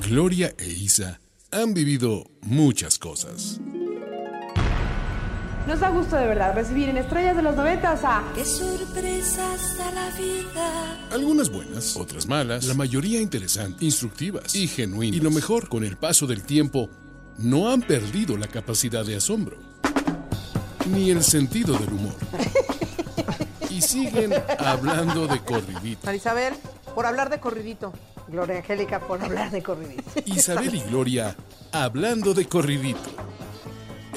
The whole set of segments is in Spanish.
Gloria e Isa han vivido muchas cosas. Nos da gusto de verdad recibir en Estrellas de los Noventas a... ¡Qué sorpresas da la vida! Algunas buenas, otras malas, la mayoría interesantes, instructivas y genuinas. Y lo mejor, con el paso del tiempo, no han perdido la capacidad de asombro, ni el sentido del humor. Y siguen hablando de corridito. Marisabel, por hablar de corridito. Gloria Angélica, por hablar de corridito. Isabel y Gloria hablando de corridito.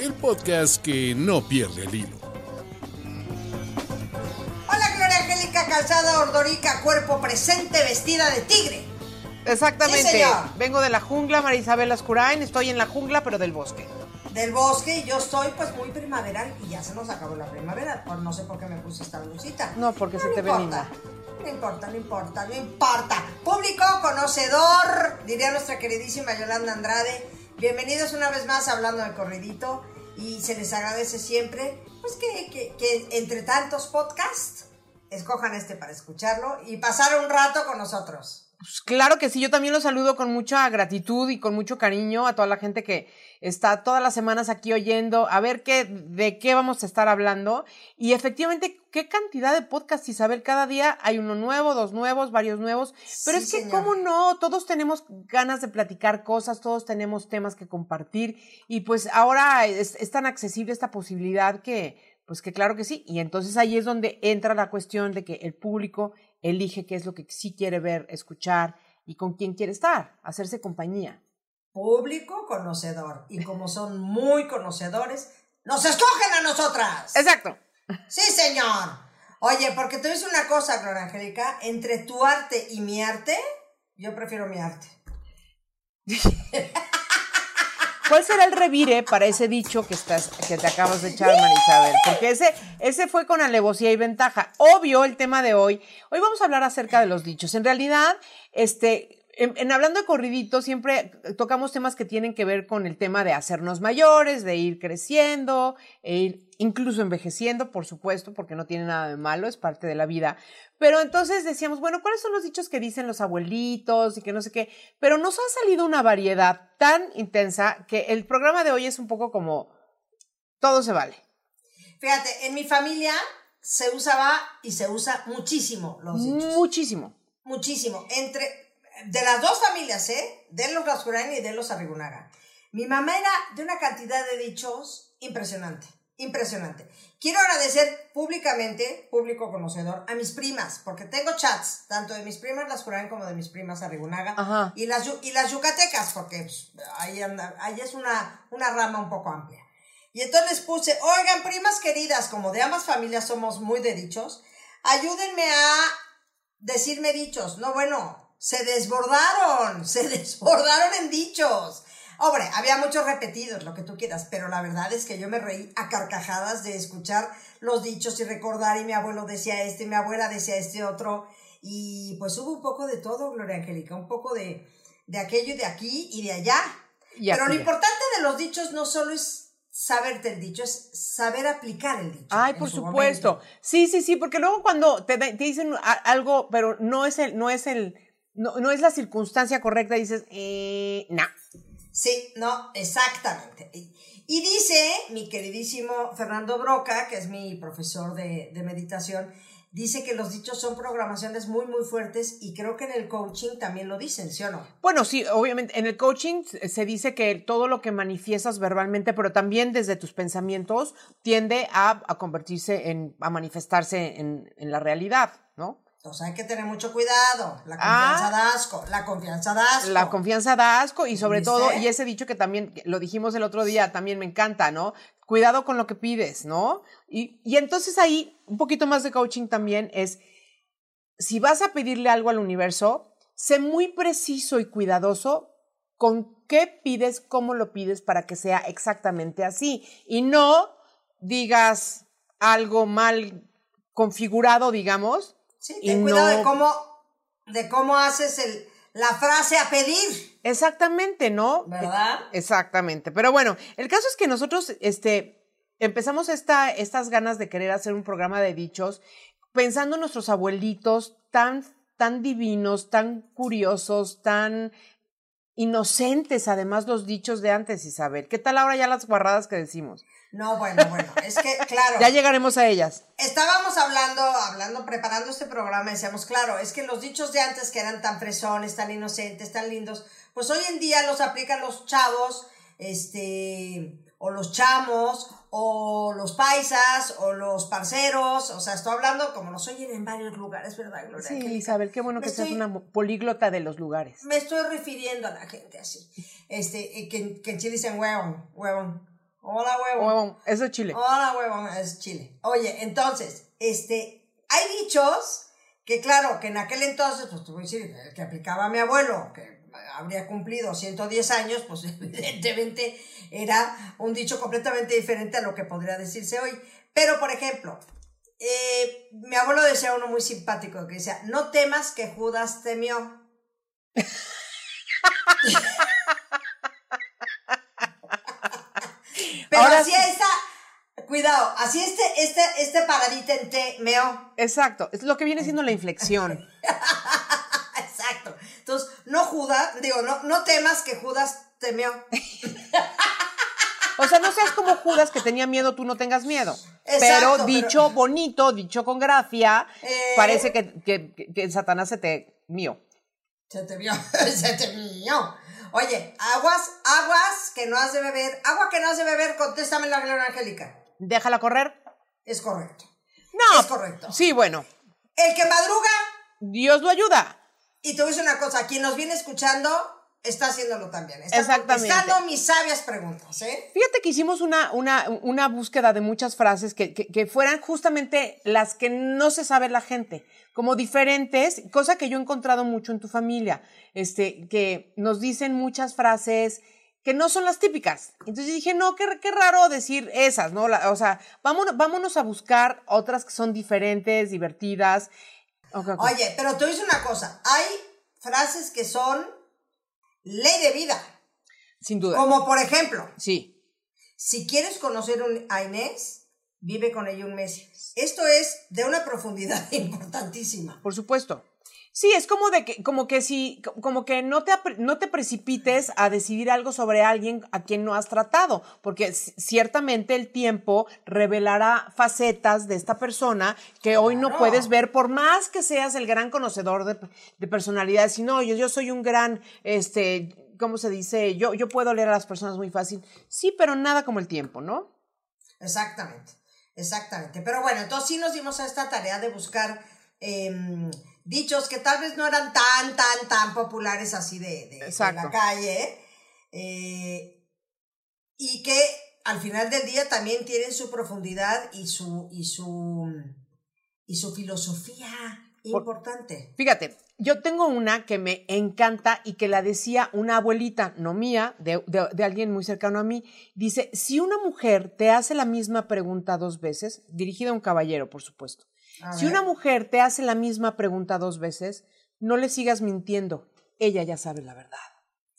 El podcast que no pierde el hilo. Hola Gloria Angélica Calzada Ordorica, cuerpo presente, vestida de tigre. Exactamente. Sí. Vengo de la jungla, Marisabel Ascurain. Estoy en la jungla, pero del bosque. Del bosque y yo estoy pues muy primaveral y ya se nos acabó la primavera. Por no sé por qué me puse esta blusita. No, porque se te ve linda. No importa, no importa, no importa. Público, conocedor, diría nuestra queridísima Yolanda Andrade. Bienvenidos una vez más hablando de corridito y se les agradece siempre pues que, que- que entre tantos podcasts escojan este para escucharlo y pasar un rato con nosotros. Pues claro que sí, yo también los saludo con mucha gratitud y con mucho cariño a toda la gente que está todas las semanas aquí oyendo, a ver qué, de qué vamos a estar hablando. Y efectivamente, qué cantidad de podcasts, Isabel, cada día hay uno nuevo, dos nuevos, varios nuevos. Pero Sí, es que, señor. ¿cómo no? Todos tenemos ganas de platicar cosas, todos tenemos temas que compartir. Y pues ahora es, es tan accesible esta posibilidad que, pues que claro que sí. Y entonces ahí es donde entra la cuestión de que el público elige qué es lo que sí quiere ver, escuchar y con quién quiere estar, hacerse compañía. Público conocedor. Y como son muy conocedores, nos escogen a nosotras. Exacto. Sí, señor. Oye, porque a decir una cosa, Gloria Angélica. Entre tu arte y mi arte, yo prefiero mi arte. ¿Cuál será el revire para ese dicho que estás, que te acabas de echar, Marisabel? Porque ese, ese fue con alevosía y ventaja. Obvio el tema de hoy. Hoy vamos a hablar acerca de los dichos. En realidad, este, en, en hablando de corridito, siempre tocamos temas que tienen que ver con el tema de hacernos mayores, de ir creciendo, e ir incluso envejeciendo, por supuesto, porque no tiene nada de malo, es parte de la vida. Pero entonces decíamos, bueno, ¿cuáles son los dichos que dicen los abuelitos y que no sé qué? Pero nos ha salido una variedad tan intensa que el programa de hoy es un poco como todo se vale. Fíjate, en mi familia se usaba y se usa muchísimo los dichos. Muchísimo. Muchísimo. Entre, de las dos familias, ¿eh? De los Rascurain y de los Arrigunaga. Mi mamá era de una cantidad de dichos impresionante. Impresionante. Quiero agradecer públicamente, público conocedor, a mis primas, porque tengo chats, tanto de mis primas las Rascurain como de mis primas Arrigunaga. Y las, y las yucatecas, porque pues, ahí, anda- ahí es una, una rama un poco amplia. Y entonces les puse, oigan, primas queridas, como de ambas familias somos muy de dichos, ayúdenme a decirme dichos. No, bueno, se desbordaron, se desbordaron en dichos. Hombre, había muchos repetidos, lo que tú quieras, pero la verdad es que yo me reí a carcajadas de escuchar los dichos y recordar, y mi abuelo decía este, mi abuela decía este otro, y pues hubo un poco de todo, Gloria Angélica, un poco de, de aquello y de aquí y de allá. Y pero lo importante de los dichos no solo es saberte el dicho, es saber aplicar el dicho. Ay, por su supuesto. momento. Sí, sí, sí, porque luego cuando te, te dicen algo, pero no es el, no es el, no, no es la circunstancia correcta, dices, eh, no. Sí, no, exactamente. Y, dice mi queridísimo Fernando Broca, que es mi profesor de, de meditación, dice que los dichos son programaciones muy, muy fuertes y creo que en el coaching también lo dicen, ¿sí o no? Bueno, sí, obviamente en el coaching se dice que todo lo que manifiestas verbalmente, pero también desde tus pensamientos, tiende a, a convertirse en, a manifestarse en, en la realidad. Entonces hay que tener mucho cuidado. La Ah. confianza da asco. La confianza da asco. La confianza da asco y sobre ¿Viste? todo, y ese dicho que también lo dijimos el otro día, también me encanta, ¿no? Cuidado con lo que pides, ¿no? Y, y entonces ahí, un poquito más de coaching también es, si vas a pedirle algo al universo, sé muy preciso y cuidadoso con qué pides, cómo lo pides para que sea exactamente así. Y no digas algo mal configurado, digamos. Sí, y ten cuidado no- de cómo, de cómo haces el, la frase a pedir, Exactamente, ¿no? ¿verdad? Exactamente. Pero bueno, el caso es que nosotros, este, empezamos esta, estas ganas de querer hacer un programa de dichos pensando en nuestros abuelitos tan, tan divinos, tan curiosos, tan inocentes, además, los dichos de antes, Isabel. ¿Qué tal ahora ya las guarradas que decimos? No, bueno, bueno, es que, claro. ya llegaremos a ellas. Estábamos hablando, hablando, preparando este programa, decíamos, claro, es que los dichos de antes que eran tan fresones, tan inocentes, tan lindos, pues hoy en día los aplican los chavos, este, o los chamos, o los paisas, o los parceros, o sea, estoy hablando como nos oyen en varios lugares, ¿verdad, Gloria? Sí? Isabel, qué bueno Me que seas estoy- una políglota de los lugares. Me estoy refiriendo a la gente así, este, eh, que, que en Chile dicen huevón, huevón, hola huevón. Huevón, eso es Chile. Hola, huevón, es Chile. Oye, entonces, este, hay dichos que, claro, que en aquel entonces, pues te voy a decir, el que aplicaba mi abuelo, que habría cumplido 110 años, pues evidentemente era un dicho completamente diferente a lo que podría decirse hoy. Pero, por ejemplo, eh, mi abuelo decía uno muy simpático que decía, no temas que Judas temió. Pero Ahora así sí. esta, cuidado, así este, este, este paradita en T, meo. Exacto, es lo que viene siendo la inflexión. Exacto. Entonces, no Judas, digo, no, no temas que Judas temió. O sea, no seas como Judas que tenía miedo, tú no tengas miedo. Exacto, pero pero- dicho bonito, dicho con grafia, Eh. parece que, que, que- Satanás se te mío. Se te vio, se te vio. Oye, aguas, aguas que no has de beber, agua que no has de beber, contéstame la Gloria Angélica. Déjala correr. Es correcto. No. Es correcto. Sí, bueno. El que madruga, Dios lo ayuda. y te voy a decir una cosa, quien nos viene escuchando, está haciéndolo también. Está Exactamente. contestando mis sabias preguntas, ¿eh? Fíjate que hicimos una, una, una búsqueda de muchas frases que, que, que fueran justamente las que no se sabe la gente, como diferentes, cosa que yo he encontrado mucho en tu familia, este, que nos dicen muchas frases que no son las típicas. Entonces dije, no, qué, qué raro decir esas, ¿no? La- o sea, vámonos, vámonos a buscar otras que son diferentes, divertidas. Oye, pero te voy a decir una cosa, hay frases que son ley de vida, Sin duda. como por ejemplo, Sí. si quieres conocer a Inés, vive con ella un mes. Esto es de una profundidad importantísima. Por supuesto. Sí, es como de que, como que si, como que no te, no te precipites a decidir algo sobre alguien a quien no has tratado, porque ciertamente el tiempo revelará facetas de esta persona que hoy no puedes ver, por más que seas el gran conocedor de, de personalidades. Si no, yo, yo soy un gran, este, ¿cómo se dice? Yo, yo puedo leer a las personas muy fácil. Sí, pero nada como el tiempo, ¿no? Exactamente, exactamente. Pero bueno, entonces sí nos dimos a esta tarea de buscar em, dichos que tal vez no eran tan, tan, tan populares así de, de- la calle. eh, y que al final del día también tienen su profundidad y su, y su, y su filosofía Por- importante. Fíjate, yo tengo una que me encanta y que la decía una abuelita, no mía, de, de- de alguien muy cercano a mí. Dice, si una mujer te hace la misma pregunta dos veces, dirigida a un caballero, por supuesto. A Si ver. una mujer te hace la misma pregunta dos veces, no le sigas mintiendo. Ella ya sabe la verdad.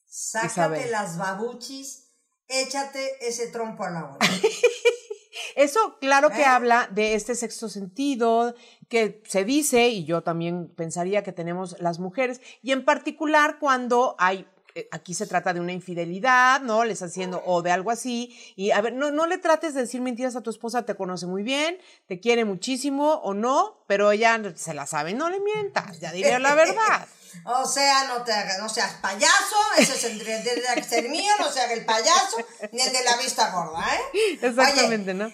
Sácate Isabel. las babuchis, échate ese trompo a la hora. Eso, claro que ¿Eh? habla de este sexto sentido que se dice, y yo también pensaría que tenemos las mujeres, y en particular cuando hay, aquí se trata de una infidelidad, ¿no? Le estás haciendo o de algo así, y a ver, no, no le trates de decir mentiras a tu esposa, te conoce muy bien, te quiere muchísimo o no, pero ella se la sabe, no le mientas, ya diré la verdad. O sea, no te hagas, no seas payaso, ese es el de- tendría que ser mío, no se haga el payaso, ni el de la vista gorda, ¿eh? Exactamente, ¿no?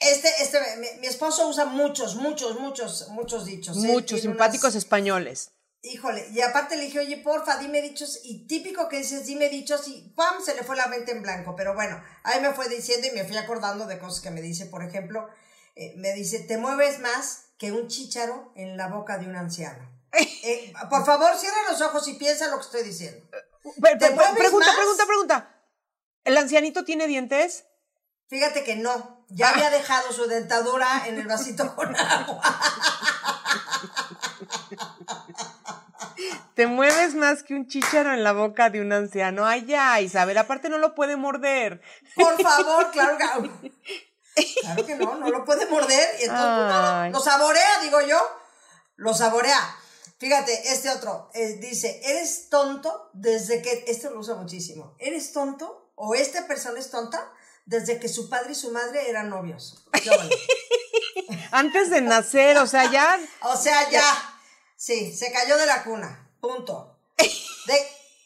Este, este, mi, mi esposo usa muchos, muchos, muchos, muchos dichos. ¿eh? Muchos simpáticos unas- españoles. Híjole, y aparte le dije, oye, porfa, dime dichos, y típico que dices, dime dichos, y ¡pam! se le fue la mente en blanco. Pero bueno, ahí me fue diciendo y me fui acordando de cosas que me dice, por ejemplo, eh, me dice, te mueves más que un chícharo en la boca de un anciano. Eh, por favor, cierra los ojos y piensa lo que estoy diciendo. Pe- ¿Te pe- mueves pregunta, más? pregunta, pregunta. ¿El ancianito tiene dientes? Fíjate que no, ya había dejado su dentadura en el vasito con agua. Te mueves más que un chícharo en la boca de un anciano. Ay, ya, Isabel, aparte no lo puede morder. Por favor, claro que, claro que no, no lo puede morder. Y entonces, lo saborea, digo yo. Lo saborea. Fíjate, este otro eh, dice, eres tonto desde que, este lo usa muchísimo, eres tonto o esta persona es tonta desde que su padre y su madre eran novios. Antes de nacer, o sea, ya. O sea, ya. Sí, se cayó de la cuna. Punto. De,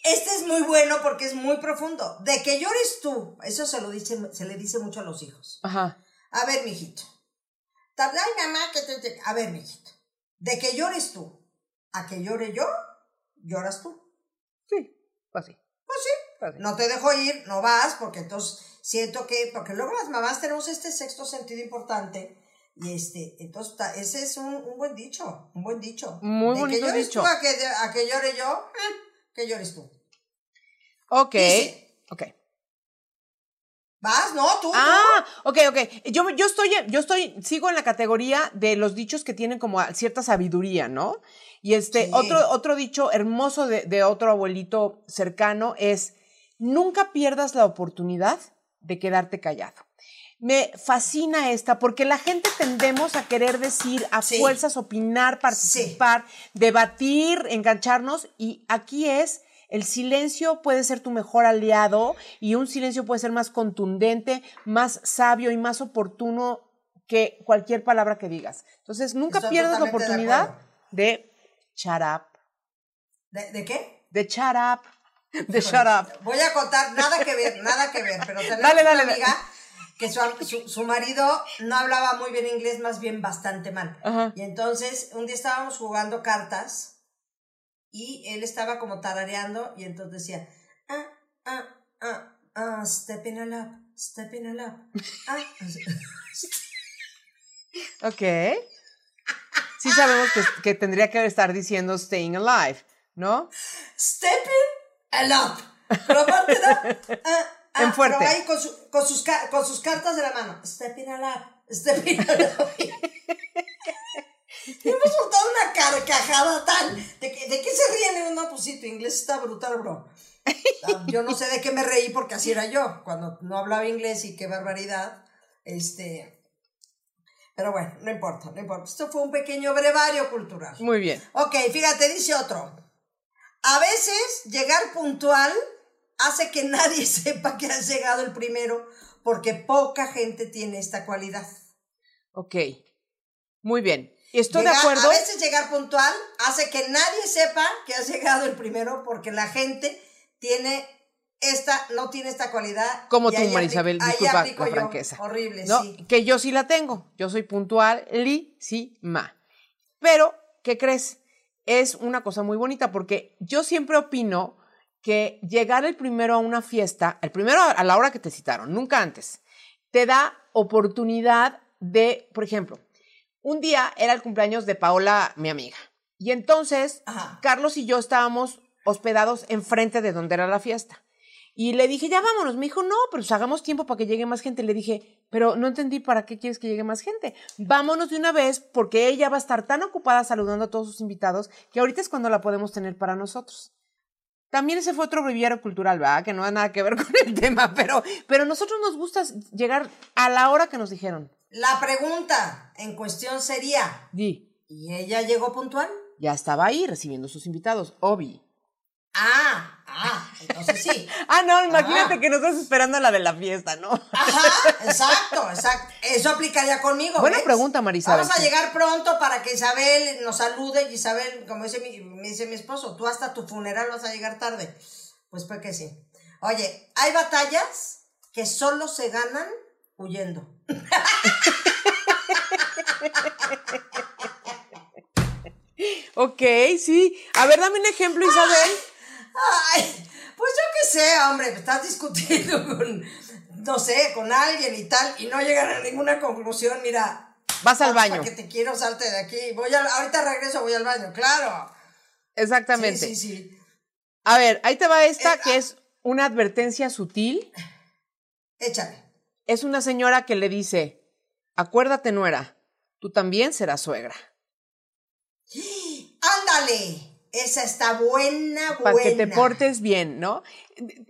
este es muy bueno porque es muy profundo. De que llores tú, eso se lo dice, se le dice mucho a los hijos. Ajá. A ver, mijito. Ay, mamá, que te, A ver, mijito. De que llores tú a que llore yo, lloras tú. Sí, pues sí. Pues sí. Pues no te dejo ir, no vas, porque entonces siento que, porque luego las mamás tenemos este sexto sentido importante. Y este, entonces, ese es un, un buen dicho, un buen dicho. Muy de bonito que dicho. Tú a, que, a que llore yo, eh, que llores tú. Ok. ok. ¿Vas? No, tú. Ah, ok, ok. Yo, yo estoy, yo estoy, sigo en la categoría de los dichos que tienen como cierta sabiduría, ¿no? Y este, otro, otro dicho hermoso de, de otro abuelito cercano es, nunca pierdas la oportunidad de quedarte callado. Me fascina esta porque la gente tendemos a querer decir a fuerzas, opinar, participar, debatir, engancharnos y aquí es el silencio puede ser tu mejor aliado y un silencio puede ser más contundente, más sabio y más oportuno que cualquier palabra que digas. Entonces, nunca pierdas la oportunidad de, shut up. ¿De, qué? De shut up. De shut up. Voy a contar, nada que ver, nada que ver, pero dale, una amiga que su, su, marido no hablaba muy bien inglés, más bien bastante mal. Y entonces, un día estábamos jugando cartas y él estaba como tarareando y entonces decía, ah, ah, ah, ah, step in a lap, step in a lap. Ah. ok. Sí sabemos que, que, tendría que estar diciendo staying alive, ¿no? Stepping a lap. Pero aparte ah, ah, en fuerte. Pero ahí con, su, con, sus, con sus cartas de la mano. A lap, stepping a lap. Y hemos soltado una carcajada tal. ¿De, que, ¿De qué se ríen? Pues sí, tu inglés está brutal, bro. Ah, yo no sé de qué me reí porque así era yo, cuando no hablaba inglés y qué barbaridad. Este. Pero bueno, no importa, no importa. Esto fue un pequeño brevario cultural. Muy bien. Ok, fíjate, dice otro. A veces llegar puntual hace que nadie sepa que has llegado el primero porque poca gente tiene esta cualidad. Ok, muy bien. Estoy de acuerdo. A veces llegar puntual hace que nadie sepa que has llegado el primero porque la gente tiene esta, no tiene esta cualidad. Como tú, Marisabel, disculpa la franqueza. Horrible, ¿no? sí. Que yo sí la tengo. Yo soy puntual, li, sí, ma. Pero, ¿qué crees? Es una cosa muy bonita porque yo siempre opino que llegar el primero a una fiesta, el primero a la hora que te citaron, nunca antes, te da oportunidad de, por ejemplo, un día era el cumpleaños de Paola, mi amiga. Y entonces, Carlos y yo estábamos hospedados enfrente de donde era la fiesta. Y le dije, ya vámonos. Me dijo, no, pero pues hagamos tiempo para que llegue más gente. Le dije, pero no entendí para qué quieres que llegue más gente. Vámonos de una vez porque ella va a estar tan ocupada saludando a todos sus invitados que ahorita es cuando la podemos tener para nosotros. También ese fue otro breviario cultural, ¿verdad? Que no ha nada que ver con el tema, pero, pero nosotros nos gusta llegar a la hora que nos dijeron. La pregunta en cuestión sería: Di. ¿Y ella llegó puntual? Ya estaba ahí recibiendo sus invitados, Obi. Ah, ah, entonces sí. ah, no, imagínate que nos estás esperando a la de la fiesta, ¿no? Ajá, exacto, exacto. Eso aplicaría conmigo. Buena pregunta, Marisa. Vamos a llegar pronto para que Isabel nos salude y Isabel, como dice mi, me dice mi esposo, tú hasta tu funeral vas a llegar tarde. Pues pues que sí. Oye, hay batallas que solo se ganan huyendo. ok, sí. A ver, dame un ejemplo, Isabel. Ay, pues yo qué sé, hombre, estás discutiendo con, no sé, con alguien y tal, y no llegan a ninguna conclusión, mira. Vas al baño. que te quiero, salte de aquí. Voy a, ahorita regreso, voy al baño, claro. Exactamente. Sí, sí, sí. A ver, ahí te va esta, que es una advertencia sutil. Échale. Es una señora que le dice, acuérdate, nuera, tú también serás suegra. ¡Ándale! Esa está buena, buena. Para que te portes bien, ¿no?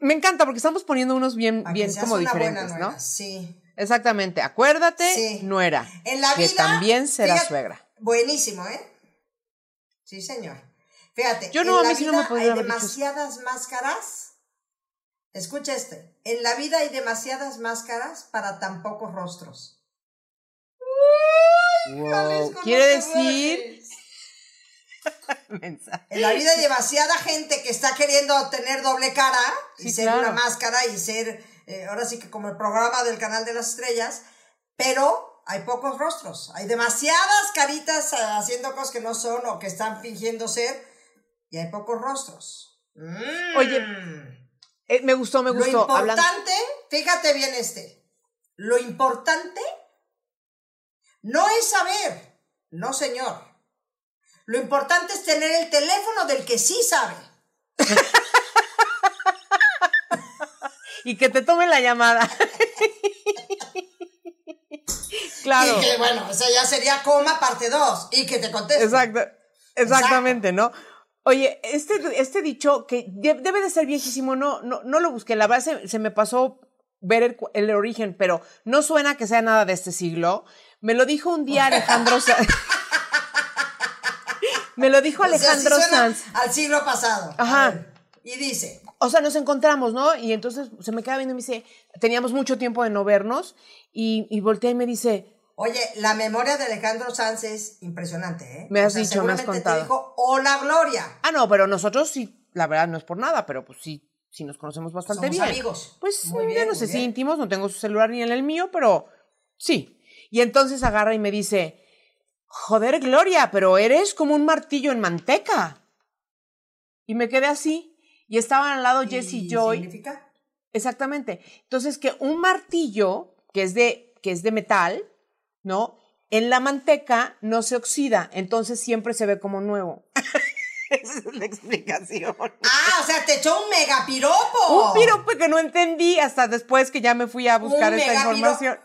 Me encanta porque estamos poniendo unos bien, bien como diferentes, ¿no? Sí. Exactamente. Acuérdate, nuera. En la vida. Que también será suegra. Buenísimo, ¿eh? Sí, señor. Fíjate, Yo no, en a la mí sí no vida me hay dicho demasiadas máscaras. Escucha este. En la vida hay demasiadas máscaras para tan pocos rostros. Wow. Jalisco, Quiere decir. Rajes. Mensa. En la vida hay demasiada gente que está queriendo tener doble cara y Sí, ser claro. una máscara y ser, eh, ahora sí que como el programa del canal de las estrellas, pero hay pocos rostros. Hay demasiadas caritas eh, haciendo cosas que no son o que están fingiendo ser y hay pocos rostros. Mm. Oye, Eh, me gustó, me Lo gustó. importante, Hablando- fíjate bien este, lo importante no es saber, no señor. Lo importante es tener el teléfono del que sí sabe. Y que te tome la llamada. claro. Y que bueno, o sea, ya sería coma parte 2 y que te conteste. Exacto. Exactamente, ¿no? Oye, este, este dicho que de- debe de ser viejísimo, no, no, no lo busqué, la verdad se, se me pasó ver el, el origen, pero no suena que sea nada de este siglo. Me lo dijo un día Alejandro. Me lo dijo O sea, Alejandro suena Sanz. Al siglo pasado. Ajá. Y dice, O sea, nos encontramos, ¿no? Y entonces se me queda viendo y me dice, teníamos mucho tiempo de no vernos, y, y voltea y me dice, oye, la memoria de Alejandro Sanz es impresionante, ¿eh? Me has O sea, dicho, me has contado. Te dijo, hola Gloria. ah, no, pero nosotros sí, la verdad no es por nada, pero pues sí, sí nos conocemos bastante Somos bien. amigos. Pues Muy ya bien, no muy sé si bien. íntimos, no tengo su celular ni en el mío, pero sí. Y entonces agarra y me dice, joder, Gloria, pero eres como un martillo en manteca. Y me quedé así. Y estaban al lado Jesse ¿Y Joy. significa? Exactamente. Entonces, que un martillo, que es de, que es de metal, ¿no? En la manteca no se oxida, entonces siempre se ve como nuevo. Esa es la explicación. Ah, o sea, te echó un megapiropo. Un piropo que no entendí hasta después que ya me fui a buscar Un esta información.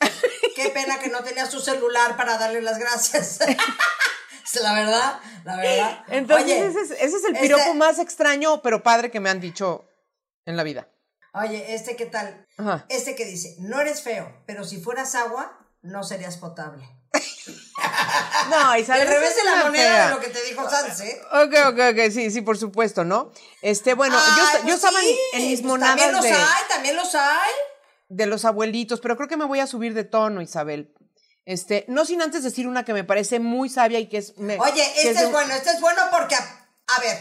Qué pena que no tenías tu celular para darle las gracias. La verdad, la verdad. Entonces, Oye, ese, es, ese es el este- piropo más extraño, pero padre que me han dicho en la vida. Oye, este qué tal? Ajá. Este que dice, no eres feo, pero si fueras agua, no serías potable. No, Isabel. Al revés de la moneda fea. de lo que te dijo Sanz, ¿eh? Ok, ok, ok, sí, sí, por supuesto, ¿no? Este, bueno, yo, Ay, esta- yo pues estaba en- sí, en mis pues También los de, hay, también los hay. De los abuelitos, pero creo que me voy a subir de tono, Isabel. Este, no sin antes decir una que me parece muy sabia y que es. me- Oye, este es bueno, este es bueno porque, a, a ver,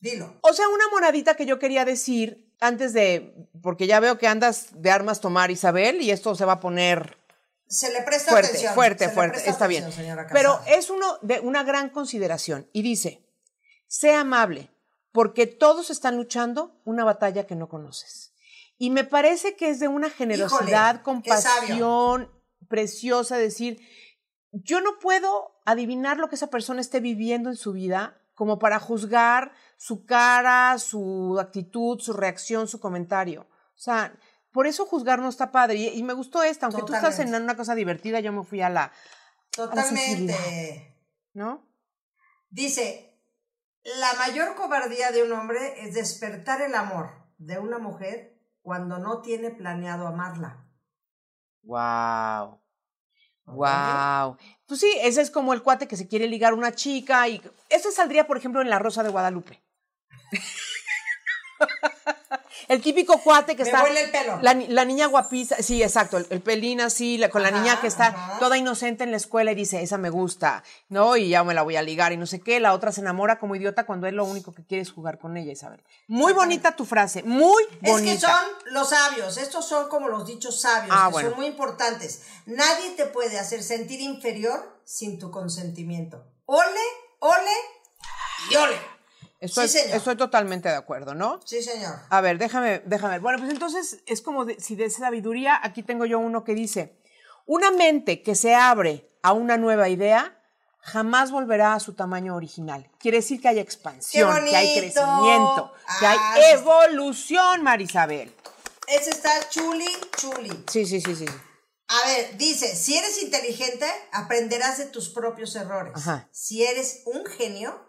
dilo. O sea, una monadita que yo quería decir antes de. Porque ya veo que andas de armas tomar, Isabel, y esto se va a poner Se le presta fuerte, atención. fuerte, se fuerte. Está bien. atención, Pero es uno de una gran consideración. Y dice: sé amable, porque todos están luchando una batalla que no conoces. Y me parece que es de una generosidad, Híjole, compasión preciosa decir, yo no puedo adivinar lo que esa persona esté viviendo en su vida como para juzgar su cara, su actitud, su reacción, su comentario. O sea, por eso juzgar no está padre. Y, y me gustó esta, aunque tú estás en una cosa divertida, yo me fui a la, Totalmente. ¿no? Dice, la mayor cobardía de un hombre es despertar el amor de una mujer cuando no tiene planeado amarla. Wow. Wow. Pues sí, ese es como el cuate que se quiere ligar a una chica y ese saldría, por ejemplo, en La Rosa de Guadalupe. el típico cuate que Me está huele el pelo. La, la niña guapiza, sí, exacto, el, el pelín así, la- con la niña que está ajá. toda inocente en la escuela y dice, esa me gusta, ¿no? Y ya me la voy a ligar y no sé qué, la otra se enamora como idiota cuando él lo único que quiere es jugar con ella, Isabel. Muy bonita tu frase, muy bonita. Es que son los sabios, estos son como los dichos sabios, Ah, que bueno. son muy importantes. Nadie te puede hacer sentir inferior sin tu consentimiento. Ole, ole y ole. Estoy, sí, señor. estoy totalmente de acuerdo, ¿no? Sí, señor. A ver, déjame, déjame. Bueno, pues entonces es como de- si de sabiduría, aquí tengo yo uno que dice, una mente que se abre a una nueva idea jamás volverá a su tamaño original. Quiere decir que hay expansión, ¡Qué que hay crecimiento, que Ah, hay sí. evolución, Marisabel. Ese está chuli, chuli. Sí, sí, sí, sí. A ver, dice, si eres inteligente, aprenderás de tus propios errores. Ajá. Si eres un genio,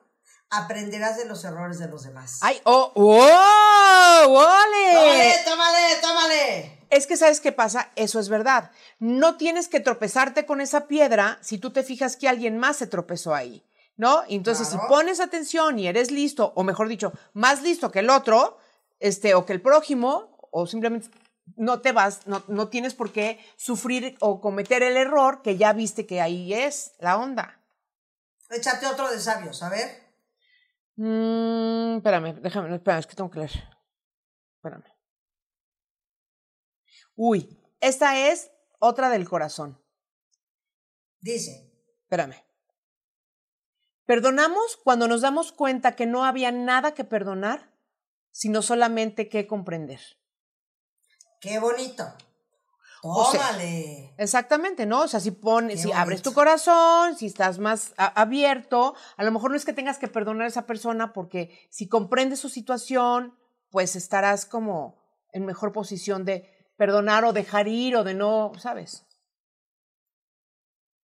aprenderás de los errores de los demás. ¡Ay, oh, wow! ¡Ole! tómale, tómale, tómale. Es que sabes qué pasa, eso es verdad. No tienes que tropezarte con esa piedra si tú te fijas que alguien más se tropezó ahí. ¿no? Entonces, Claro. si pones atención y eres listo, o mejor dicho, más listo que el otro, este, o que el prójimo, o simplemente no te vas, no, no tienes por qué sufrir o cometer el error que ya viste que ahí es la onda. Échate otro de sabios, a ver. Mm, espérame, déjame, espérame, es que tengo que leer. Espérame. Uy, esta es otra del corazón. Dice, Espérame. Perdonamos cuando nos damos cuenta que no había nada que perdonar, sino solamente que comprender. qué bonito. O sea, Tómale. Exactamente, ¿no? O sea, si pones, Qué si abres tu corazón, si estás más a- abierto, a lo mejor no es que tengas que perdonar a esa persona porque si comprendes su situación, pues estarás como en mejor posición de perdonar o dejar ir o de no, ¿sabes?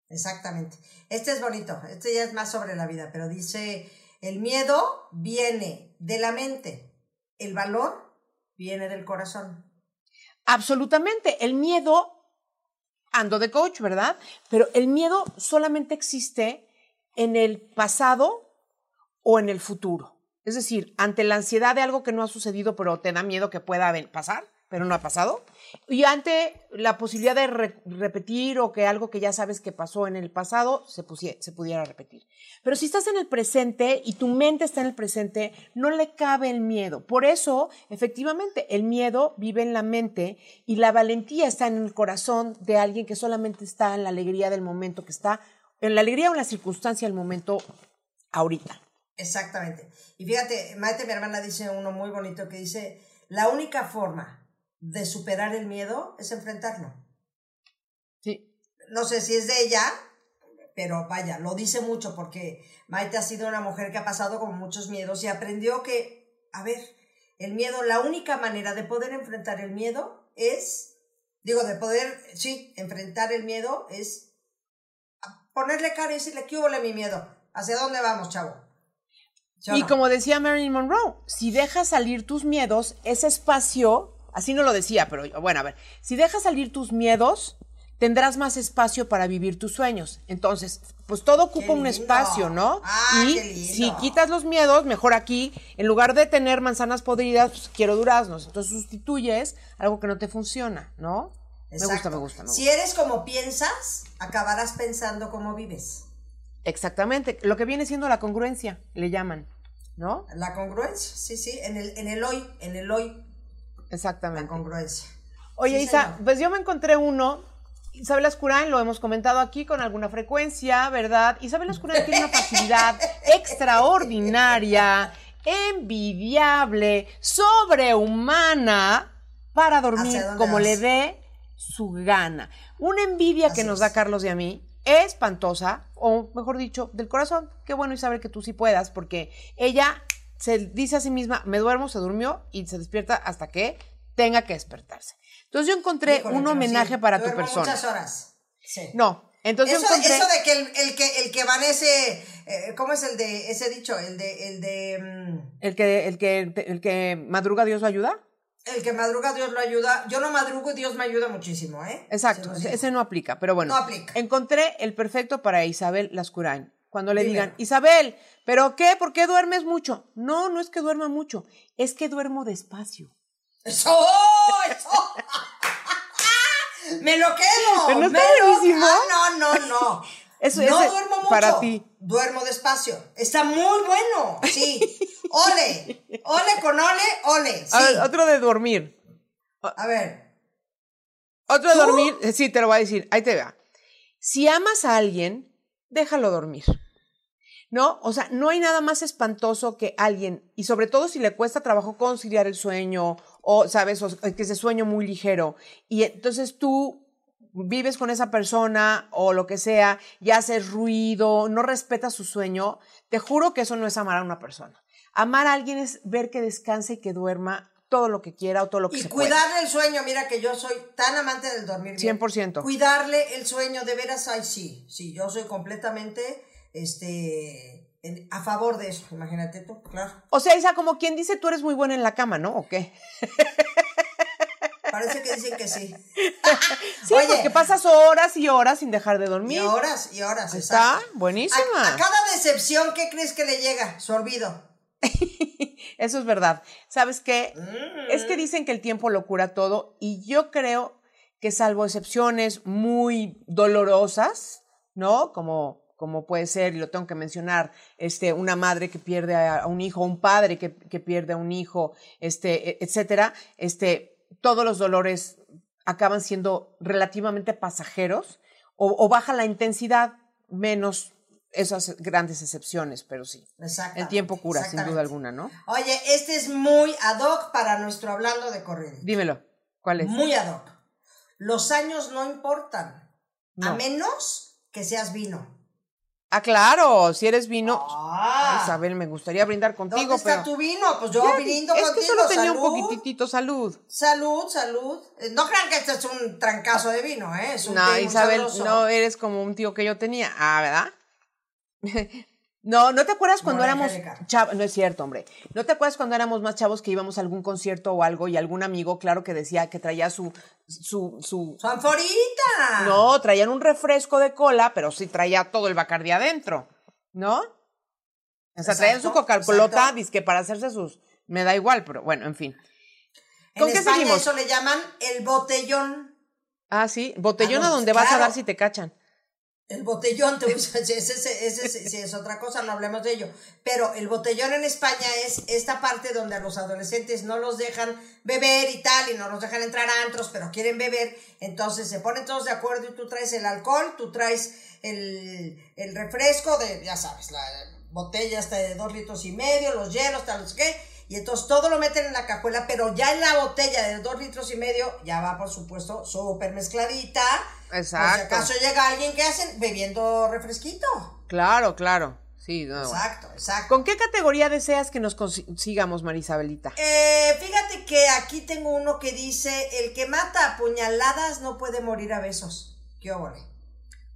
Exactamente. Este es bonito. Este ya es más sobre la vida, pero dice, el miedo viene de la mente. El valor viene del corazón. Absolutamente. El miedo, ando de coach, ¿verdad? Pero el miedo solamente existe en el pasado o en el futuro. Es decir, ante la ansiedad de algo que no ha sucedido, pero te da miedo que pueda pasar, pero no ha pasado. Y ante la posibilidad de re- repetir o que algo que ya sabes que pasó en el pasado se, se pudiera repetir. Pero si estás en el presente y tu mente está en el presente, no le cabe el miedo. Por eso, efectivamente, el miedo vive en la mente y la valentía está en el corazón de alguien que solamente está en la alegría del momento que está, en la alegría o en la circunstancia del momento ahorita. Exactamente. Y fíjate, Maite, mi hermana, dice uno muy bonito que dice, la única forma de superar el miedo es enfrentarlo. Sí. No sé si es de ella, pero vaya, lo dice mucho porque Maite ha sido una mujer que ha pasado con muchos miedos y aprendió que, a ver, el miedo, la única manera de poder enfrentar el miedo es, digo, de poder, sí, enfrentar el miedo es ponerle cara y decirle, ¿qué hubo mi miedo? ¿Hacia dónde vamos, chavo? ¿Sí o Y no? como decía Marilyn Monroe, si dejas salir tus miedos, ese espacio, así no lo decía, pero bueno, a ver, si dejas salir tus miedos, tendrás más espacio para vivir tus sueños. Entonces, pues todo ocupa un espacio, ¿no? Ah, y si quitas los miedos, mejor aquí, en lugar de tener manzanas podridas, pues quiero duraznos. Entonces sustituyes algo que no te funciona, ¿no? Me gusta, Exacto. me gusta, me gusta. Si eres como piensas, acabarás pensando como vives. Exactamente. Lo que viene siendo la congruencia, le llaman, ¿no? La congruencia, sí, sí, en el, en el hoy, en el hoy, la Exactamente. congruencia. Oye, Sí, Isa, señor. pues yo me encontré uno. Isabel Ascurán, lo hemos comentado aquí con alguna frecuencia, ¿verdad? Isabel Ascurán tiene una facilidad extraordinaria, envidiable, sobrehumana para dormir ¿Hacia dónde como vas? le dé su gana. Una envidia que nos es. da Carlos y a mí espantosa, o mejor dicho, del corazón. Qué bueno Isabel que tú sí puedas, porque ella se dice a sí misma, me duermo, se durmió y se despierta hasta que tenga que despertarse. Entonces yo encontré Híjole, un homenaje sí, para tu persona. muchas horas. Sí. No, entonces Eso, encontré... eso de que el, el que el que vanece, eh, ¿cómo es el de ese dicho? El de el de mm, El que, el que, el que madruga Dios lo ayuda. el que madruga Dios lo ayuda. Yo no madrugo y Dios me ayuda muchísimo, ¿eh? Exacto, ese no aplica, pero bueno. No aplica. Encontré el perfecto para Isabel Lascurain. Cuando le Dime. digan, Isabel, ¿pero qué? ¿Por qué duermes mucho? No, no es que duerma mucho, es que duermo despacio. Eso, eso. me lo quedo. Pero no me está lo-. Ah, no, no, no. Eso- no ese- duermo mucho. para ti. Duermo despacio. Está muy bueno. Sí. Ole. Ole con ole, ole. Sí. A ver, otro de dormir. A ver. Otro de dormir, eh, sí, te lo voy a decir, ahí te va. Si amas a alguien, déjalo dormir. ¿No? O sea, no hay nada más espantoso que alguien, y sobre todo si le cuesta trabajo conciliar el sueño, o, ¿sabes? O que ese sueño muy ligero, y entonces tú vives con esa persona o lo que sea, y haces ruido, no respetas su sueño, te juro que eso no es amar a una persona. Amar a alguien es ver que descanse y que duerma todo lo que quiera o todo lo que Y se pueda. cuidarle el sueño, mira que yo soy tan amante del dormir bien. 100%. Cuidarle el sueño, de veras, ay, sí, sí, yo soy completamente, este, en- a favor de eso, imagínate tú, claro. O sea, Isa, como quien dice, tú eres muy buena en la cama, ¿no? ¿O qué? Parece que dicen que sí. Sí, porque pasas horas y horas sin dejar de Y dormir. horas y horas. Está exacto. buenísima. A, a cada decepción, ¿qué crees que le llega? Su olvido. Eso es verdad. ¿Sabes qué? Mm. Es que dicen que el tiempo lo cura todo y yo creo que salvo excepciones muy dolorosas, ¿no? Como, como puede ser, y lo tengo que mencionar, este, una madre que pierde a un hijo, un padre que, que pierde a un hijo, este, e- etcétera, este, todos los dolores acaban siendo relativamente pasajeros o, o baja la intensidad menos esas grandes excepciones, pero sí. Exactamente. El tiempo cura, sin duda alguna, ¿no? Oye, este es muy ad hoc para nuestro hablando de corrido. Dímelo, ¿cuál es? Muy ad hoc. Los años no importan. A No. menos que seas vino. Ah, claro, si eres vino. Ah. Ay, Isabel, me gustaría brindar contigo, ¿Dónde está pero. tu vino? Pues yo Ya, viniendo es contigo. que solo tenía salud. un poquitito salud. Salud, salud. Eh, No crean que este es un trancazo de vino, ¿eh? Es un No, Isabel, no eres como un tío que yo tenía. Ah, ¿verdad? No, ¿no te acuerdas cuando No, éramos chavos? No es cierto, hombre. ¿No te acuerdas cuando éramos más chavos que íbamos a algún concierto o algo y algún amigo, claro, que decía que traía su, su, su, ¡Su anforita! No, traían un refresco de cola, pero sí traía todo el bacardí adentro, ¿no? O sea, traían su Coca-Colota, dizque para hacerse sus... Me da igual, pero bueno, en fin. En ¿Con qué España seguimos? eso le llaman el botellón. Ah, sí, botellón Ah, a no, donde vas a dar si te cachan. El botellón, te, es otra cosa, no hablemos de ello. Pero el botellón en España es esta parte donde a los adolescentes no los dejan beber y tal, y no los dejan entrar a antros, pero quieren beber. Entonces se ponen todos de acuerdo y tú traes el alcohol, tú traes el, el refresco de, ya sabes, la botella hasta de dos litros y medio, los hielos, tal, no sé qué. Y entonces todo lo meten en la cajuela, pero ya en la botella de dos litros y medio ya va, por supuesto, súper mezcladita. Exacto. Por si acaso llega alguien que hacen bebiendo refresquito. Claro, claro. Sí, no, bueno. Exacto, exacto. ¿Con qué categoría deseas que nos consigamos, Marisabelita? Eh, fíjate que aquí tengo uno que dice, el que mata a puñaladas no puede morir a besos. ¿Qué óvole?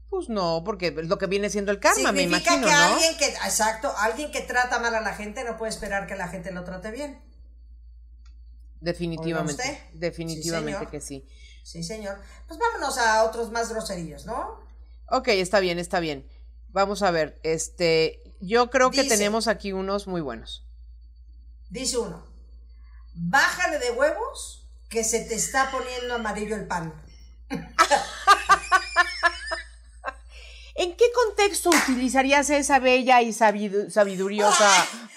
Pues no, porque es lo que viene siendo el karma, me Significa imagino, que ¿no? alguien que, exacto, alguien que trata mal a la gente no puede esperar que la gente lo trate bien. Definitivamente. Usted. Definitivamente Sí, que sí. Sí, señor. Pues vámonos a otros más groserillos, ¿no? Ok, está bien, está bien. Vamos a ver, este, yo creo que tenemos aquí unos muy buenos. Dice uno, bájale de huevos que se te está poniendo amarillo el pan. ¿En qué contexto utilizarías esa bella y sabidu- sabiduriosa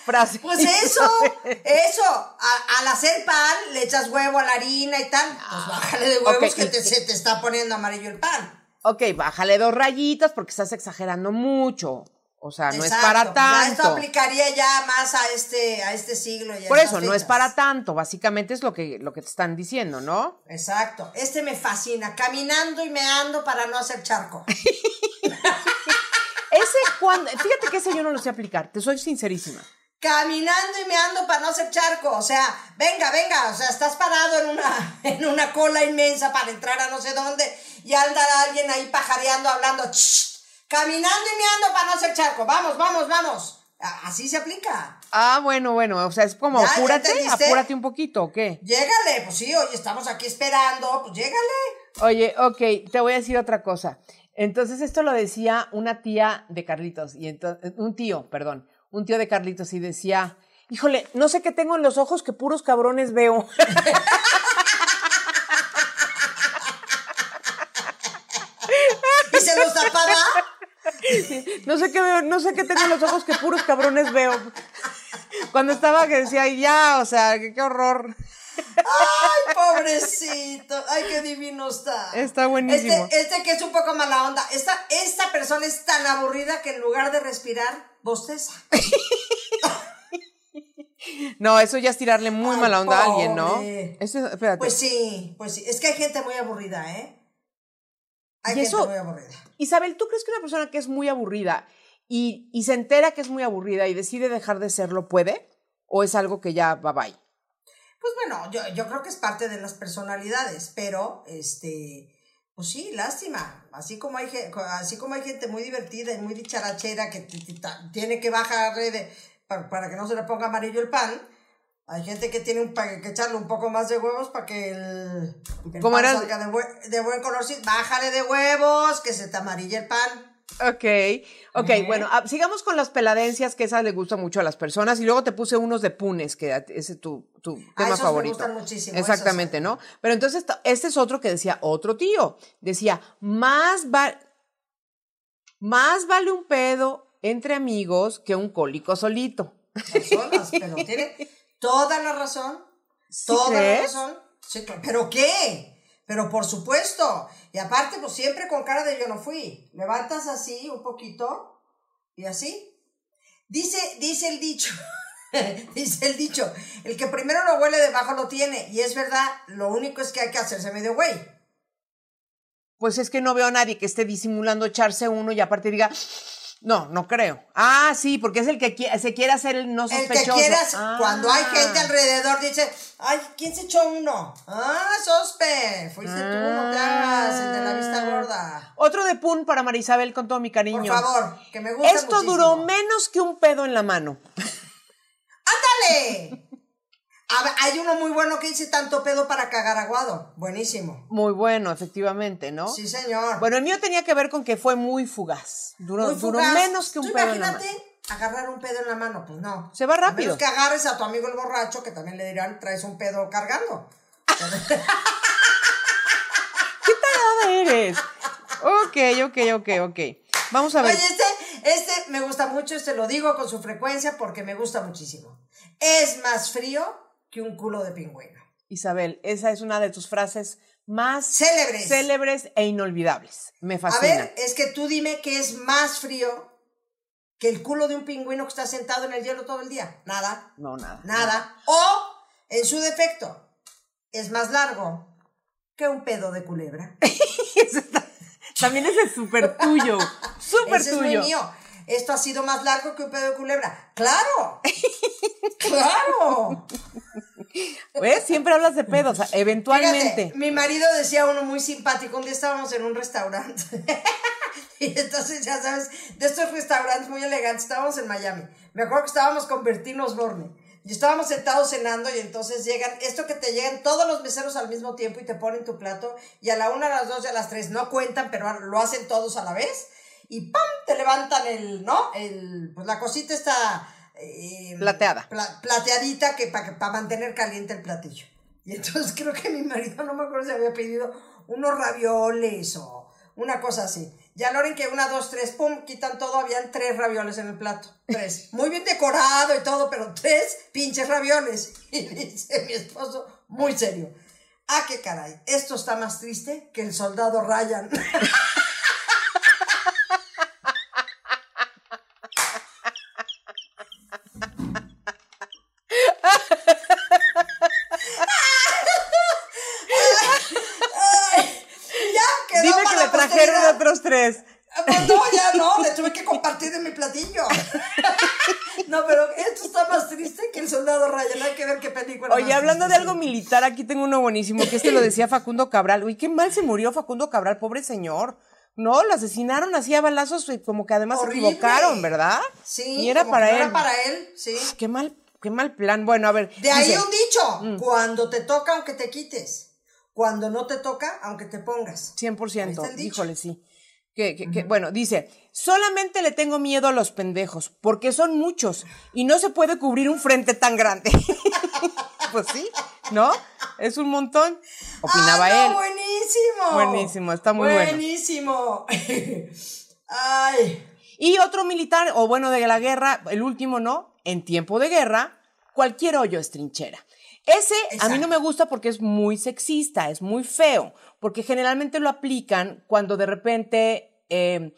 frase? Pues eso, eso, a- al hacer pan le echas huevo a la harina y tal, pues bájale de huevos que te- se te está poniendo amarillo el pan. Ok, bájale dos rayitas porque estás exagerando mucho. O sea, no es para Ya esto tanto. aplicaría ya más a este, a este siglo. y a Por eso, no es para tanto. Básicamente es lo que, lo que te están diciendo, ¿no? Exacto, este me fascina, caminando y meando para no hacer charco. Ese cuando, fíjate que ese yo no lo sé aplicar, te soy sincerísima. caminando y meando para no hacer charco. O sea, venga, venga, o sea, estás parado en una, en una cola inmensa para entrar a no sé dónde y anda alguien ahí pajareando, hablando, "Shh, caminando y meando para no hacer charco. Vamos, vamos, vamos. Así se aplica. Ah, bueno, bueno, o sea, es como Ya, ¿ya apúrate, apúrate un poquito, ¿o qué? Llégale, pues sí, oye, estamos aquí esperando, pues llégale. Oye, ok, te voy a decir otra cosa. Entonces, esto lo decía una tía de Carlitos, y entonces, un tío, perdón, un tío de Carlitos, y decía, híjole, no sé qué tengo en los ojos que puros cabrones veo. Y se los tapaba. No sé qué veo, no sé qué tengo en los ojos que puros cabrones veo. Cuando estaba que decía, "Ay, ya, o sea, qué, qué horror. Ay, pobrecito. Ay, qué divino está. Está buenísimo. Este, este que es un poco mala onda. Esta, esta persona es tan aburrida que en lugar de respirar, bosteza. No, eso ya es tirarle muy Ay, mala onda a alguien, ¿no? pobre. Eso, espérate. Pues sí, pues sí. Es que hay gente muy aburrida, ¿eh? Hay Y gente eso- muy aburrida. Isabel, ¿tú crees que una persona que es muy aburrida y, se entera que es muy aburrida y decide dejar de serlo puede? ¿O es algo que ya va bye? Pues bueno, yo, creo que es parte de las personalidades, pero este, pues sí, lástima. Así como hay, así como hay gente muy divertida y muy dicharachera que tiene que bajar de, para, para que no se le ponga amarillo el pan, Hay gente que tiene un, que echarle un poco más de huevos para que el, el ¿Cómo pan salga de, buen- de buen color. Bájale de huevos, que se te amarille el pan. Ok, ok, bueno, ah, sigamos con las peladencias, que esas le gustan mucho a las personas, y luego te puse unos de punes, que ese es tu, tu Ah, tema esos me favorito. gustan muchísimo, Exactamente, esos. ¿no? Pero entonces, este es otro que decía otro tío, decía, más, va- más vale un pedo entre amigos que un cólico solito. Personas, pero tiene toda la razón. Toda la razón. Sí. ¿Pero qué? Pero por supuesto. Y aparte, pues siempre con cara de yo no fui. Levantas así un poquito y así. Dice, dice el dicho, dice el dicho, el que primero lo huele debajo lo tiene. Y es verdad, lo único es que hay que hacerse medio güey. Pues es que no veo a nadie que esté disimulando echarse uno y aparte diga, no, no creo. Ah, sí, porque es el que qui- se quiere hacer el no El que sospechoso. quieras, Ah. cuando hay gente alrededor, dice, ay, ¿quién se echó uno? Ah, sospe, fuiste tú, no te hagas, el de la vista gorda. Otro de pun para Marisabel con todo mi Por cariño. favor, que me gusta Esto muchísimo. duró menos que un pedo en la mano. ¡Ándale! A hay uno muy bueno que dice tanto pedo para cagar aguado. Buenísimo. Muy bueno, efectivamente, ¿no? Sí, señor. Bueno, el mío tenía que ver con que fue muy fugaz. Duró, Muy duró fugaz. menos que un Tú pedo en la mano. imagínate agarrar un pedo en la mano, pues no. Se va A rápido. menos que agarres a tu amigo el borracho, que también le dirán, traes un pedo cargando. ¿Qué tarada eres? Ok, ok, ok, ok. Vamos a ver. Oye, este, este me gusta mucho, este lo digo con su frecuencia porque me gusta muchísimo. Es más frío que un culo de pingüino. Isabel, esa es una de tus frases más Célebres. célebres e inolvidables. Me A fascina. ver, es que tú dime que es más frío que el culo de un pingüino que está sentado en el hielo todo el día. Nada, No, nada. nada. O, en su defecto, es más largo que un pedo de culebra. Está- También ese es súper tuyo. Súper Ese es muy tuyo. mío. Esto ha sido más largo que un pedo de culebra. ¡Claro! ¡Claro! ¿Ves? Siempre hablas de pedos, eventualmente. Fíjate, mi marido decía uno muy simpático. Un día estábamos en un restaurante. y entonces, ya sabes, de estos restaurantes muy elegantes, estábamos en Miami. Me acuerdo que estábamos con Bertín Osborne. Y estábamos sentados cenando y entonces llegan, esto que te llegan todos los meseros al mismo tiempo y te ponen tu plato y a la una, a las dos y a las tres no cuentan, pero lo hacen todos a la vez y ¡pam! te levantan el, ¿no? El, pues la cosita está... eh, Plateada. pla- plateadita que para para mantener caliente el platillo. Y entonces creo que mi marido, no me acuerdo si había pedido unos ravioles o una cosa así. Ya hora en que una, dos, tres, pum, quitan todo, habían tres ravioles en el plato. Tres. Muy bien decorado y todo, pero tres pinches ravioles. Y dice mi esposo, muy serio. Ah, qué caray, esto está más triste que el soldado Ryan. Ah, Pues no, ya no, le tuve que compartir de mi platillo. No, pero esto está más triste que el soldado Ryan. Hay que ver qué película. Oye, hablando de algo militar, aquí tengo uno buenísimo, que este lo decía Facundo Cabral. Uy, qué mal se murió Facundo Cabral, pobre señor. No, lo asesinaron así a balazos y como que además Horrible. se equivocaron, ¿verdad? Sí, Y era como para que él. Era para él, sí. Qué mal, qué mal plan. Bueno, a ver. De ahí un dicho: Mm. cuando te toca, aunque te quites. Cuando no te toca, aunque te pongas. Ahí 100%, está el dicho. híjole, sí. Que, que- que- bueno, dice, solamente le tengo miedo a los pendejos, porque son muchos y no se puede cubrir un frente tan grande. pues sí, ¿no? Es un montón, opinaba ah, no, él. Buenísimo. Buenísimo, está muy bueno. Buenísimo. Ay. Y otro militar, o bueno, de la guerra, el último, ¿no? En tiempo de guerra, cualquier hoyo es trinchera. Ese a mí no me gusta porque es muy sexista, es muy feo, porque generalmente lo aplican cuando de repente eh,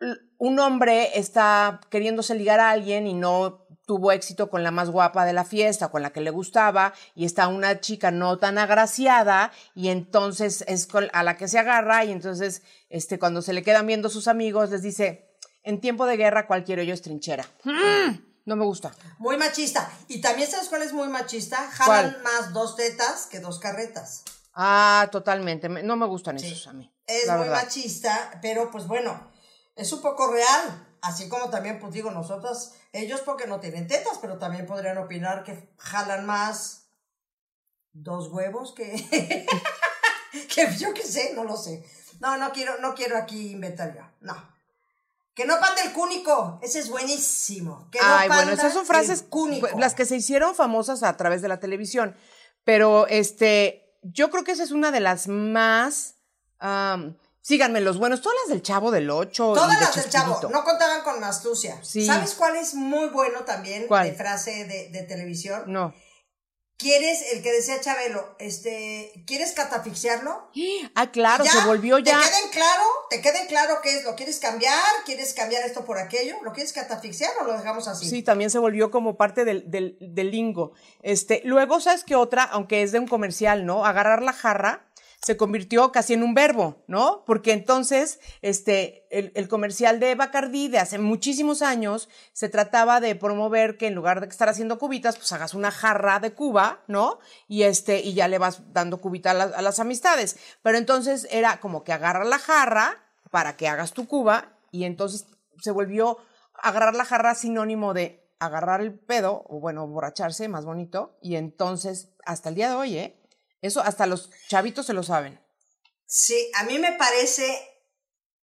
l- un hombre está queriéndose ligar a alguien y no tuvo éxito con la más guapa de la fiesta, con la que le gustaba, y está una chica no tan agraciada, y entonces es a la que se agarra, y entonces este, cuando se le quedan viendo sus amigos, les dice, en tiempo de guerra cualquier hoyo es trinchera. Mm, no me gusta. Muy machista. Y también sabes cuál es muy machista. Jalan más dos tetas que dos carretas. Ah, totalmente. me- No me gustan esos a mí. Es la muy verdad. machista, pero pues bueno, es un poco real. Así como también, pues digo, nosotras, ellos porque no tienen tetas, pero también podrían opinar que jalan más dos huevos que, que yo qué sé, no lo sé. No, no quiero, no quiero aquí inventar yo, no. Que no pande el cúnico, ese es buenísimo. Que no Ay, bueno, panda esas son frases cúnico. las que se hicieron famosas a través de la televisión. Pero este, yo creo que esa es una de las más. Síganme los buenos, todas las del Chavo del Ocho. y Todas de las del chavo, no contaban con astucia. Sí. ¿Sabes cuál es muy bueno también ¿Cuál? de frase de, de televisión? No. ¿Quieres, el que decía Chabelo, este, ¿quieres catafixiarlo? Ah, claro, se volvió ya. ¿Te queden claro? ¿Te queden claro qué es? ¿Lo quieres cambiar? ¿Quieres cambiar esto por aquello? ¿Lo quieres catafixiar o lo dejamos así? Sí, también se volvió como parte del, del, del lingo. Este, luego, ¿sabes qué otra? Aunque es de un comercial, ¿no? Agarrar la jarra se convirtió casi en un verbo, ¿no? Porque entonces, este, el, comercial de Bacardí de hace muchísimos años se trataba de promover que en lugar de estar haciendo cubitas, pues hagas una jarra de cuba, ¿no? Y este, y ya le vas dando cubita a, a las amistades. Pero entonces era como que agarra la jarra para que hagas tu cuba y entonces se volvió agarrar la jarra sinónimo de agarrar el pedo, o bueno, borracharse, más bonito, y entonces, hasta el día de hoy, ¿eh? Eso hasta los chavitos se lo saben. Sí, a mí me parece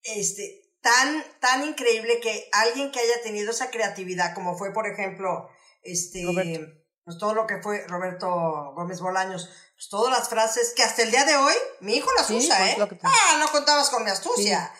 este, tan, tan increíble que alguien que haya tenido esa creatividad, como fue, por ejemplo, este, Roberto. pues todo lo que fue Roberto Gómez Bolaños, pues todas las frases que hasta el día de hoy mi hijo las Sí, usa, pues, ¿eh? te- Ah, no contabas con mi astucia.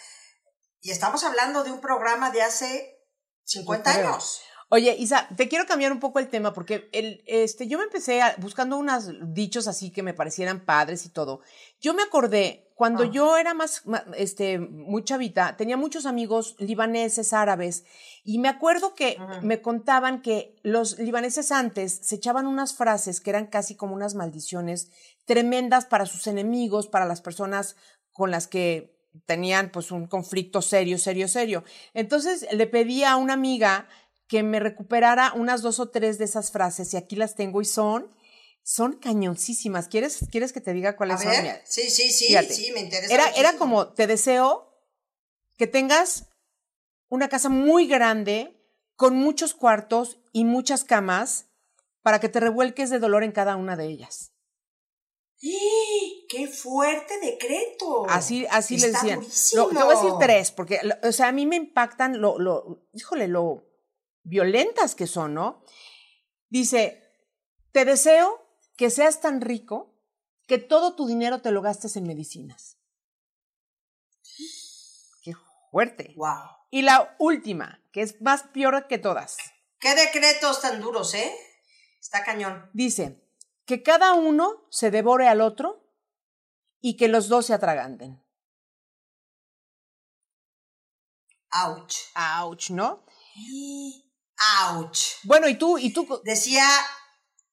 Y estamos hablando de un programa de hace 50 Yo creo. años. Oye, Isa, te quiero cambiar un poco el tema porque el, este, yo me empecé a- buscando unos dichos así que me parecieran padres y todo. Yo me acordé cuando Ah. yo era más, este, muy chavita, tenía muchos amigos libaneses, árabes, y me acuerdo que me contaban que los libaneses antes se echaban unas frases que eran casi como unas maldiciones tremendas para sus enemigos, para las personas con las que tenían pues un conflicto serio, serio, serio. Entonces le pedí a una amiga que me recuperara unas dos o tres de esas frases y aquí las tengo y son, son cañoncísimas. ¿Quieres, ¿quieres que te diga cuáles son? sí, sí, sí, fíjate. sí, me interesa. Era, era como, te deseo que tengas una casa muy grande, con muchos cuartos y muchas camas, para que te revuelques de dolor en cada una de ellas. ¡ih! ¡Qué fuerte decreto! Así, así le Está decían. Lo- te voy a decir tres, porque, o sea, a mí me impactan lo, lo, híjole, lo violentas que son, ¿no? Dice, te deseo que seas tan rico que todo tu dinero te lo gastes en medicinas. Qué fuerte. ¡Wow! Y la última, que es más peor que todas, ¡Qué decretos tan duros, eh! Está cañón. dice, que cada uno se devore al otro y que los dos se atraganten. ¡Auch! Ouch, ¿no? ¡Auch! Bueno, y tú, y tú, Decía,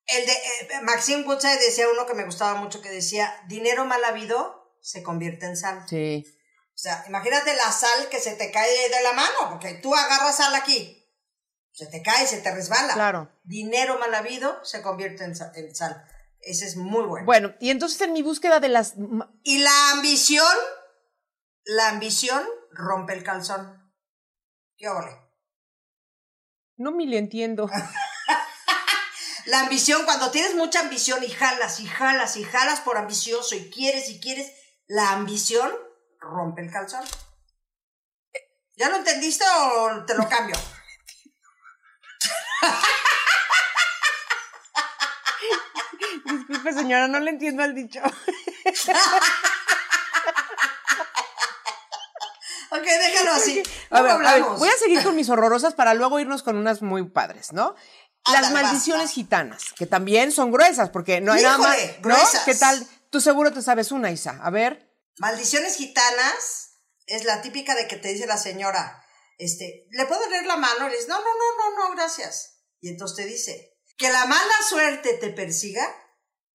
el de eh, Maxine Woodside decía uno que me gustaba mucho que decía, dinero mal habido se convierte en sal. sí. O sea, imagínate la sal que se te cae de la mano, porque tú agarras sal aquí, se te cae, se te resbala. Claro. Dinero mal habido se convierte en sa- en sal. Ese es muy bueno. Bueno, y entonces en mi búsqueda de las... Y la ambición, la ambición rompe el calzón. ¿Qué ole? No me le entiendo. La ambición, cuando tienes mucha ambición y jalas y jalas y jalas por ambicioso y quieres y quieres, la ambición rompe el calzón. ¿Ya lo entendiste o te lo cambio? Disculpe, señora, no le entiendo al dicho. Ok, déjalo así. A ver, a ver, voy a seguir con mis horrorosas para luego irnos con unas muy padres, ¿no? Las maldiciones gitanas, que también son gruesas, porque no hay nada más. ¿no? gruesas. ¿Qué tal? Tú seguro te sabes una, Isa. A ver. Maldiciones gitanas es la típica de que te dice la señora, este, ¿le puedo leer la mano? Y le dices, no, no, no, no, no, gracias. Y entonces te dice, que la mala suerte te persiga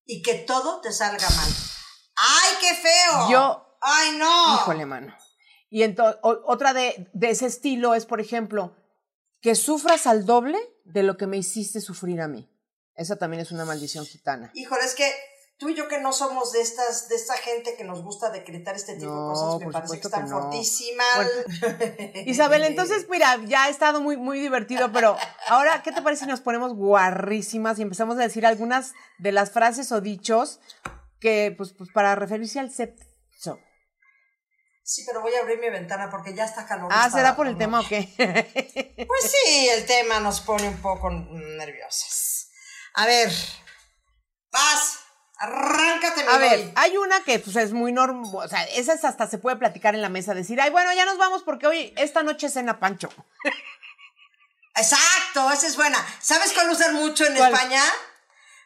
y que todo te salga mal. ¡Ay, qué feo! Yo- ¡Ay, no! Híjole, mano. Y entonces, otra de, de ese estilo es, por ejemplo, que sufras al doble de lo que me hiciste sufrir a mí. Esa también es una maldición gitana. Híjole, es que tú y yo que no somos de estas, de esta gente que nos gusta decretar este tipo No, de cosas, me parece que que están no. fortísimas. Isabel, entonces, mira, ya ha estado muy, muy divertido, pero ahora, ¿qué te parece si nos ponemos guarrísimas y empezamos a decir algunas de las frases o dichos que, pues, pues para referirse al sexo? Sí, pero voy a abrir mi ventana porque ya está calor. Ah, ¿será por el tema o qué? Pues sí, el tema nos pone un poco nerviosas. A ver, paz, arráncate, mi A ver, hay una que pues es muy normal, o sea, esa es hasta se puede platicar en la mesa, decir, ay, bueno, ya nos vamos porque hoy, esta noche cena Pancho. Exacto, esa es buena. ¿Sabes cuál usan mucho en ¿Cuál? España?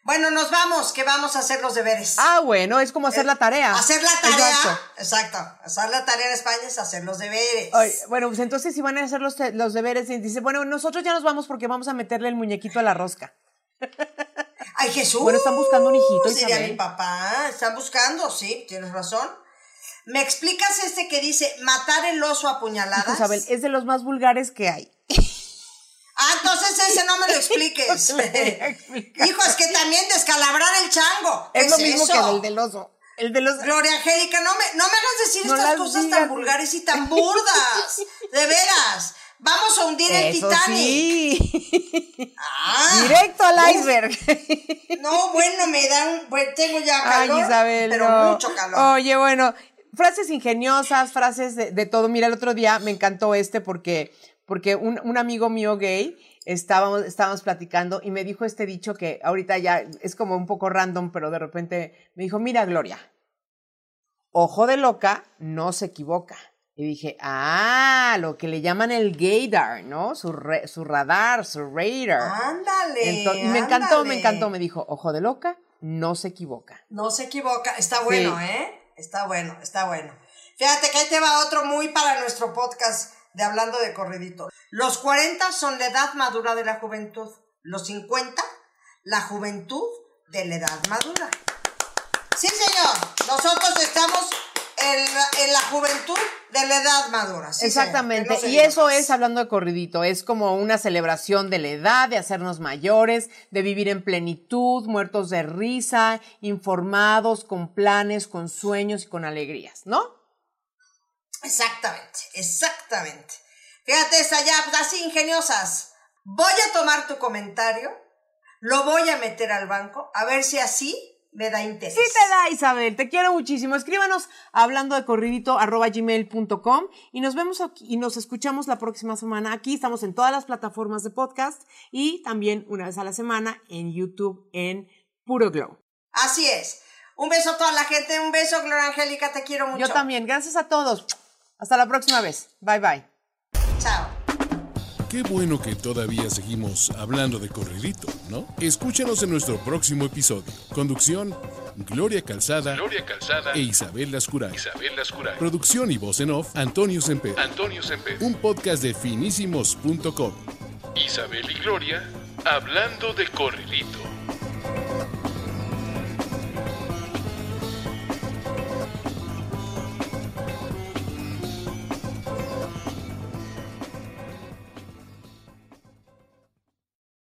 Bueno, nos vamos, que vamos a hacer los deberes. Ah, bueno, es como hacer la tarea. Hacer la tarea. Exacto. Exacto. Hacer la tarea en España es hacer los deberes. Ay, bueno, pues entonces si van a hacer los, los deberes y dice, bueno, nosotros ya nos vamos porque vamos a meterle el muñequito a la rosca. Ay, Jesús. Bueno, están buscando un hijito, Diría Isabel. mi papá. Están buscando, sí, tienes razón. ¿Me explicas este que dice matar el oso a puñaladas? Isabel, es de los más vulgares que hay. Entonces ese no me lo expliques. Hijo, es que también descalabrar el chango. ¿Qué Es lo mismo eso? que el del oso. El de los... Gloria Angélica, no me, no me hagas decir No estas cosas digas. tan vulgares y tan burdas. De veras. Vamos a hundir el Titanic. sí. Ah, Directo al iceberg. No, bueno, me da un. Bueno, tengo ya Ay, calor. Isabel, pero no. mucho calor. Oye, bueno, frases ingeniosas, frases de, de todo. Mira, el otro día me encantó este porque, porque un, un amigo mío gay estábamos, estábamos platicando y me dijo este dicho que ahorita ya es como un poco random, pero de repente me dijo, mira, Gloria, ojo de loca no se equivoca. Y dije, ah, lo que le llaman el gaydar, ¿no? Su, re- su radar, su radar. Ándale. Y me encantó, me encantó. Me dijo, ojo de loca no se equivoca. No se equivoca. Está bueno, ¿eh? Está bueno, está bueno. Fíjate que ahí te va otro muy para nuestro podcast de Hablando de Corridito. Los 40 son la edad madura de la juventud. Los 50, la juventud de la edad madura. Sí, señor. Nosotros estamos en la, en la juventud de la edad madura. Sí. Exactamente. Y eso es hablando de corridito. Es como una celebración de la edad, de hacernos mayores, de vivir en plenitud, muertos de risa, informados, con planes, con sueños y con alegrías, ¿no? Exactamente, exactamente. Fíjate, esta ya, pues, así ingeniosas. Voy a tomar tu comentario, lo voy a meter al banco, a ver si así me da interés. Sí te da, Isabel. Te quiero muchísimo. Escríbanos hablando de corridito arroba gmail.com y nos vemos aquí, y nos escuchamos la próxima semana. Aquí estamos en todas las plataformas de podcast y también una vez a la semana en YouTube en Puro Glow. Así es. Un beso a toda la gente, un beso, Gloria Angélica, te quiero mucho. Yo también. Gracias a todos. Hasta la próxima vez. Bye bye. Chao. Qué bueno que todavía seguimos hablando de corridito, ¿no? Escúchanos en nuestro próximo episodio. Conducción, Gloria Calzada, Gloria Calzada e Isabel Lascuray. Isabel Lascuray. Producción y voz en off, Antonio Semper. Antonio Semper. Un podcast de finísimos.com. Isabel y Gloria hablando de corridito.